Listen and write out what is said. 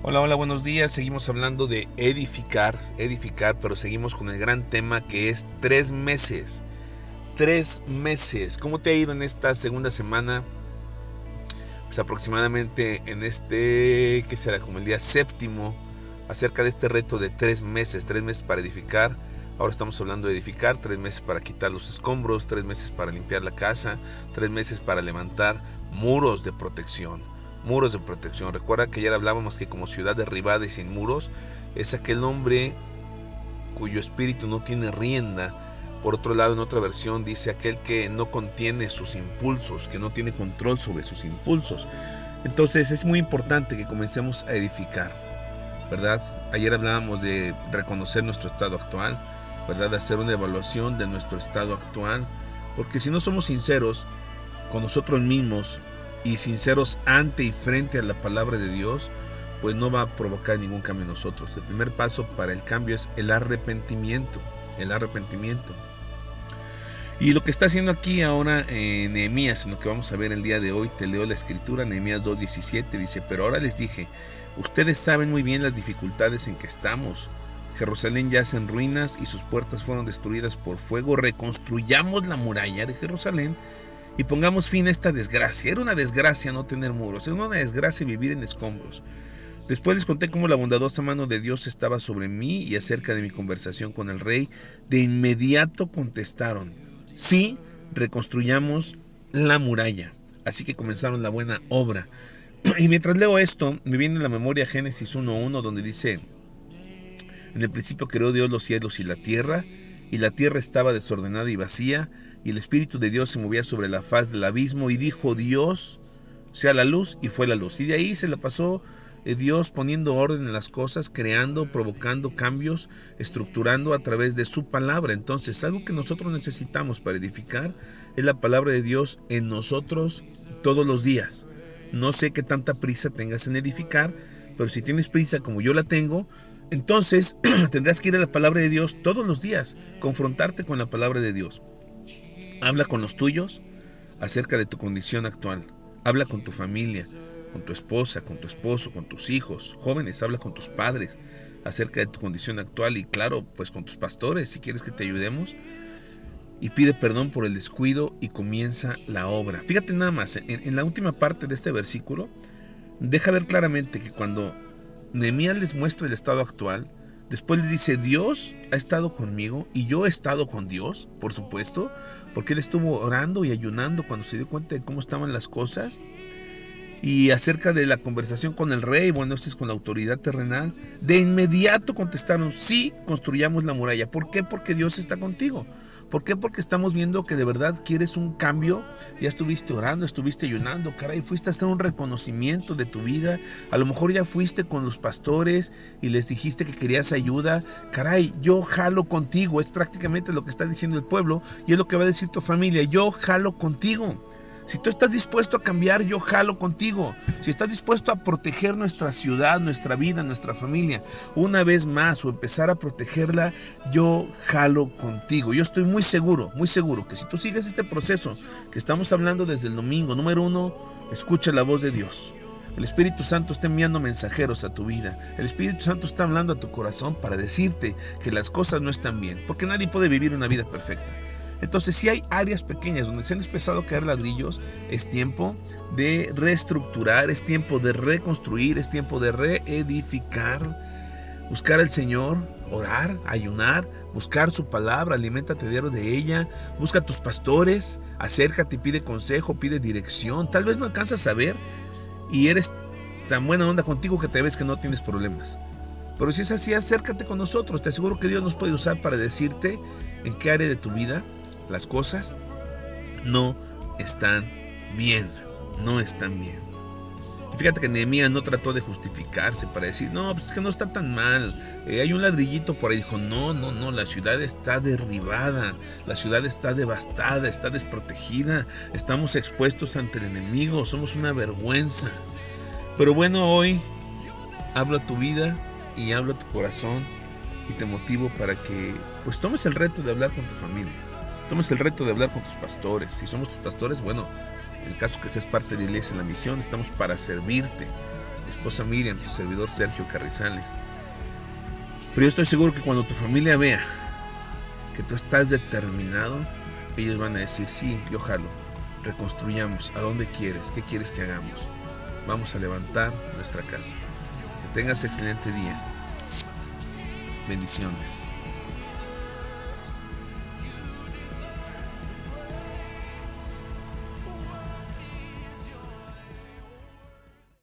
Hola, hola, buenos días. Seguimos hablando de edificar, edificar, pero seguimos con el gran tema que es tres meses. Tres meses. ¿Cómo te ha ido en esta segunda semana? Pues aproximadamente en este, ¿qué será? Como el día séptimo, acerca de este reto de tres meses, tres meses para edificar. Ahora estamos hablando de edificar, tres meses para quitar los escombros, tres meses para limpiar la casa, tres meses para levantar muros de protección muros de protección. Recuerda que ayer hablábamos que como ciudad derribada y sin muros es aquel hombre cuyo espíritu no tiene rienda. Por otro lado, en otra versión dice aquel que no contiene sus impulsos, que no tiene control sobre sus impulsos. Entonces es muy importante que comencemos a edificar, ¿verdad? Ayer hablábamos de reconocer nuestro estado actual, ¿verdad? De hacer una evaluación de nuestro estado actual, porque si no somos sinceros con nosotros mismos, y sinceros ante y frente a la palabra de Dios, pues no va a provocar ningún cambio en nosotros. El primer paso para el cambio es el arrepentimiento, el arrepentimiento. Y lo que está haciendo aquí ahora en Nehemías, lo que vamos a ver el día de hoy, te leo la escritura, Nehemías 2.17, dice, pero ahora les dije, ustedes saben muy bien las dificultades en que estamos. Jerusalén yace en ruinas y sus puertas fueron destruidas por fuego. Reconstruyamos la muralla de Jerusalén y pongamos fin a esta desgracia. Era una desgracia no tener muros, era una desgracia vivir en escombros. Después les conté cómo la bondadosa mano de Dios estaba sobre mí y acerca de mi conversación con el rey. De inmediato contestaron, sí, reconstruyamos la muralla. Así que comenzaron la buena obra. Y mientras leo esto, me viene a la memoria Génesis 1.1 donde dice, en el principio creó Dios los cielos y la tierra, y la tierra estaba desordenada y vacía, y el Espíritu de Dios se movía sobre la faz del abismo y dijo Dios, sea la luz y fue la luz. Y de ahí se la pasó eh, Dios poniendo orden en las cosas, creando, provocando cambios, estructurando a través de su palabra. Entonces, algo que nosotros necesitamos para edificar es la palabra de Dios en nosotros todos los días. No sé qué tanta prisa tengas en edificar, pero si tienes prisa como yo la tengo, entonces tendrás que ir a la palabra de Dios todos los días, confrontarte con la palabra de Dios. Habla con los tuyos acerca de tu condición actual. Habla con tu familia, con tu esposa, con tu esposo, con tus hijos. Jóvenes, habla con tus padres acerca de tu condición actual y claro, pues con tus pastores, si quieres que te ayudemos. Y pide perdón por el descuido y comienza la obra. Fíjate nada más, en, la última parte de este versículo, deja ver claramente que cuando Nehemías les muestra el estado actual, Después les dice, Dios ha estado conmigo y yo he estado con Dios, por supuesto, porque él estuvo orando y ayunando cuando se dio cuenta de cómo estaban las cosas. Y acerca de la conversación con el rey, bueno, esto es con la autoridad terrenal, de inmediato contestaron, sí, construyamos la muralla. ¿Por qué? Porque Dios está contigo. ¿Por qué? Porque estamos viendo que de verdad quieres un cambio. Ya estuviste orando, estuviste ayunando, caray, fuiste a hacer un reconocimiento de tu vida. A lo mejor ya fuiste con los pastores y les dijiste que querías ayuda. Caray, yo jalo contigo. Es prácticamente lo que está diciendo el pueblo y es lo que va a decir tu familia. Yo jalo contigo. Si tú estás dispuesto a cambiar, yo jalo contigo. Si estás dispuesto a proteger nuestra ciudad, nuestra vida, nuestra familia, una vez más o empezar a protegerla, yo jalo contigo. Yo estoy muy seguro, muy seguro que si tú sigues este proceso que estamos hablando desde el domingo, número uno, escucha la voz de Dios. El Espíritu Santo está enviando mensajeros a tu vida. El Espíritu Santo está hablando a tu corazón para decirte que las cosas no están bien, porque nadie puede vivir una vida perfecta. Entonces, si hay áreas pequeñas donde se han empezado a caer ladrillos, es tiempo de reestructurar, es tiempo de reconstruir, es tiempo de reedificar, buscar al Señor, orar, ayunar, buscar su palabra, aliméntate diario de ella, busca a tus pastores, acércate, pide consejo, pide dirección. Tal vez no alcanzas a ver y eres tan buena onda contigo que te ves que no tienes problemas. Pero si es así, acércate con nosotros. Te aseguro que Dios nos puede usar para decirte en qué área de tu vida las cosas no están bien, no están bien. fíjate que Nehemías no trató de justificarse para decir, no, pues es que no está tan mal. Eh, hay un ladrillito por ahí. Dijo, no, no, no, la ciudad está derribada, la ciudad está devastada, está desprotegida, estamos expuestos ante el enemigo, somos una vergüenza. Pero bueno, hoy hablo a tu vida y hablo a tu corazón y te motivo para que pues tomes el reto de hablar con tu familia tomes el reto de hablar con tus pastores. Si somos tus pastores, bueno, en el caso que seas parte de iglesia en la misión, estamos para servirte. esposa Miriam, tu servidor Sergio Carrizales. Pero yo estoy seguro que cuando tu familia vea que tú estás determinado, ellos van a decir, sí, yo jalo, reconstruyamos, ¿a dónde quieres? ¿Qué quieres que hagamos? Vamos a levantar nuestra casa. Que tengas excelente día. Bendiciones.